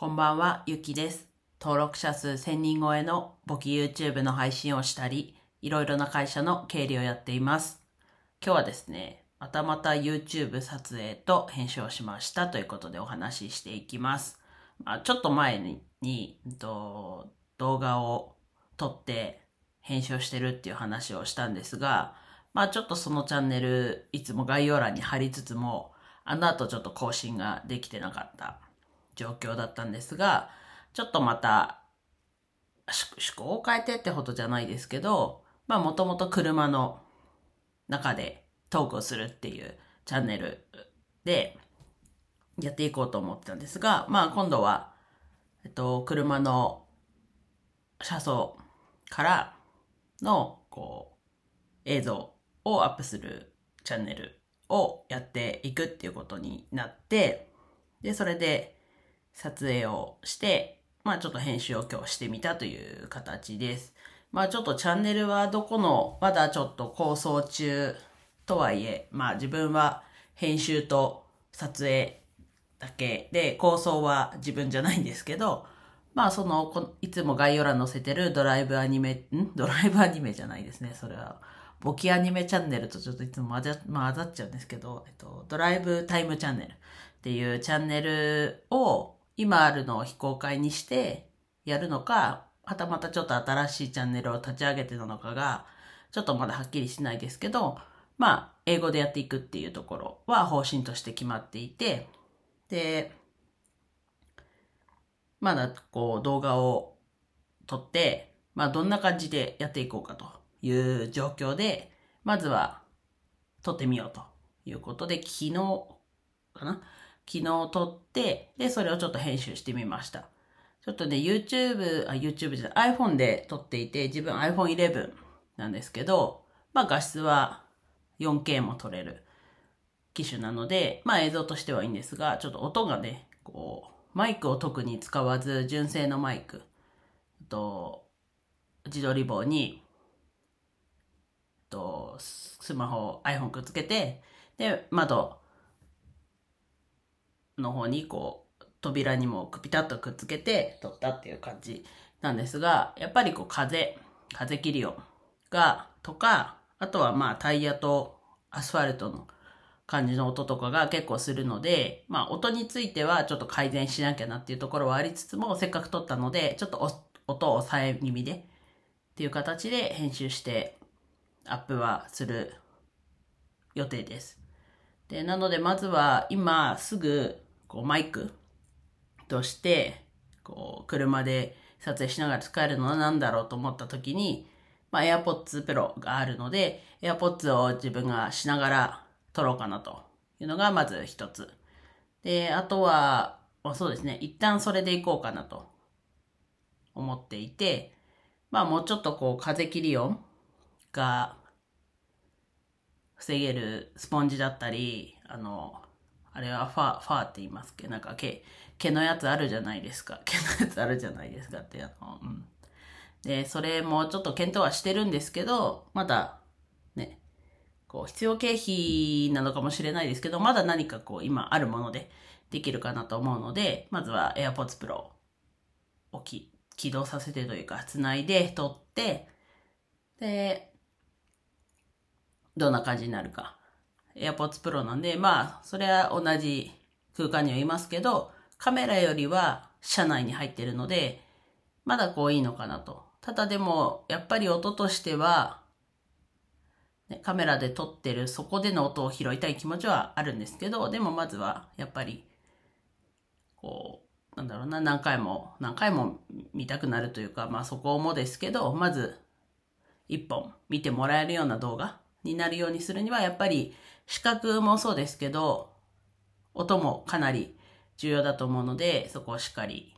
こんばんは、ゆきです。登録者数1000人超えの簿記 YouTube の配信をしたり、いろいろな会社の経理をやっています。今日はですね、またまた YouTube 撮影と編集をしましたということでお話ししていきます。まあ、ちょっと前にに、と、動画を撮って編集をしてるっていう話をしたんですが、まあちょっとそのチャンネルいつも概要欄に貼りつつも、あの後ちょっと更新ができてなかった状況だったんですが、ちょっとまた趣向を変えてってほどじゃないですけど、まあもともと車の中でトークをするっていうチャンネルでやっていこうと思ってたんですが、まあ今度は、えっと、車の車窓からのこう映像をアップするチャンネルをやっていくっていうことになって、で、それで撮影をして、まあちょっと編集を今日してみたという形です。まあちょっとチャンネルはどこの、まだちょっと構想中とはいえ、まあ自分は編集と撮影だけで、構想は自分じゃないんですけど、まあその、いつも概要欄載せてるドライブアニメ、ん？ドライブアニメじゃないですね、それは。簿記アニメチャンネルとちょっといつも混ざ,、混ざっちゃうんですけど、えっと、ドライブタイムチャンネルっていうチャンネルを今あるのを非公開にしてやるのか、はたまたちょっと新しいチャンネルを立ち上げてなのかが、ちょっとまだはっきりしないですけど、まあ、英語でやっていくっていうところは方針として決まっていて、で、まだこう動画を撮って、まあどんな感じでやっていこうかという状況で、まずは撮ってみようということで、昨日かな昨日撮って、で、それをちょっと編集してみました。ちょっとね、YouTube、あ、YouTube じゃない、iPhone で撮っていて、自分 iPhone 11なんですけど、まあ画質は 4K も撮れる機種なので、まあ映像としてはいいんですが、ちょっと音がね、こう、マイクを特に使わず、純正のマイクと、自撮り棒に、と、スマホ、iPhone くっつけて、で、窓の方にこう、扉にもピタッとくっつけて撮ったっていう感じなんですが、やっぱりこう風、風切り音が、とか、あとはまあタイヤとアスファルトの感じの音とかが結構するので、まあ音についてはちょっと改善しなきゃなっていうところはありつつも、せっかく撮ったので、ちょっと音を抑え気味でっていう形で編集してアップはする予定です。で、なのでまずは今すぐこうマイクとして、こう車で撮影しながら使えるのは何だろうと思った時に、まあ AirPods Pro があるので、AirPods を自分がしながら撮ろうかなというのがまず一つ。で、あとは、あそうですね、一旦それでいこうかなと思っていて、まあもうちょっとこう風切り音が防げるスポンジだったり、あの、あれはファー、ファーって言いますっけなんか毛、毛のやつあるじゃないですか。毛のやつあるじゃないですかって、あの、うん。で、それもちょっと検討はしてるんですけど、まだ、ね、こう、必要経費なのかもしれないですけど、まだ何かこう、今あるものでできるかなと思うので、まずは AirPods Pro をき起動させてというか、つないで撮って、で、どんな感じになるか。AirPods Pro なんで、まあ、それは同じ空間にはいますけど、カメラよりは車内に入ってるので、まだこういいのかなと。ただでも、やっぱり音としては、ね、カメラで撮ってるそこでの音を拾いたい気持ちはあるんですけど、でもまずは、やっぱり、こう、なんだろうな、何回も、何回も見たくなるというか、まあそこもですけど、まず、一本見てもらえるような動画になるようにするには、やっぱり視覚もそうですけど、音もかなり重要だと思うので、そこをしっかり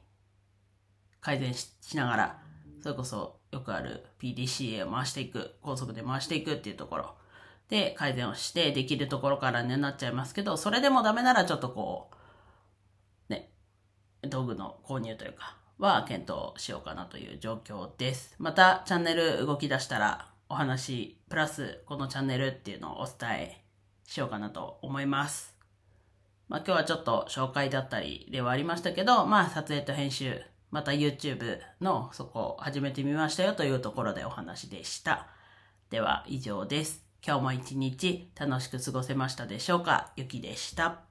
改善しながら、それこそよくある PDCA を回していく、高速で回していくっていうところで改善をしてできるところからねなっちゃいますけど、それでもダメならちょっとこう、ね、道具の購入というか、は検討しようかなという状況です。またチャンネル動き出したらお話、プラスこのチャンネルっていうのをお伝えしようかなと思います。まあ今日はちょっと紹介だったりではありましたけど、まあ撮影と編集、また YouTube のそこを始めてみましたよというところでお話でした。では以上です。今日も一日楽しく過ごせましたでしょうか？ゆきでした。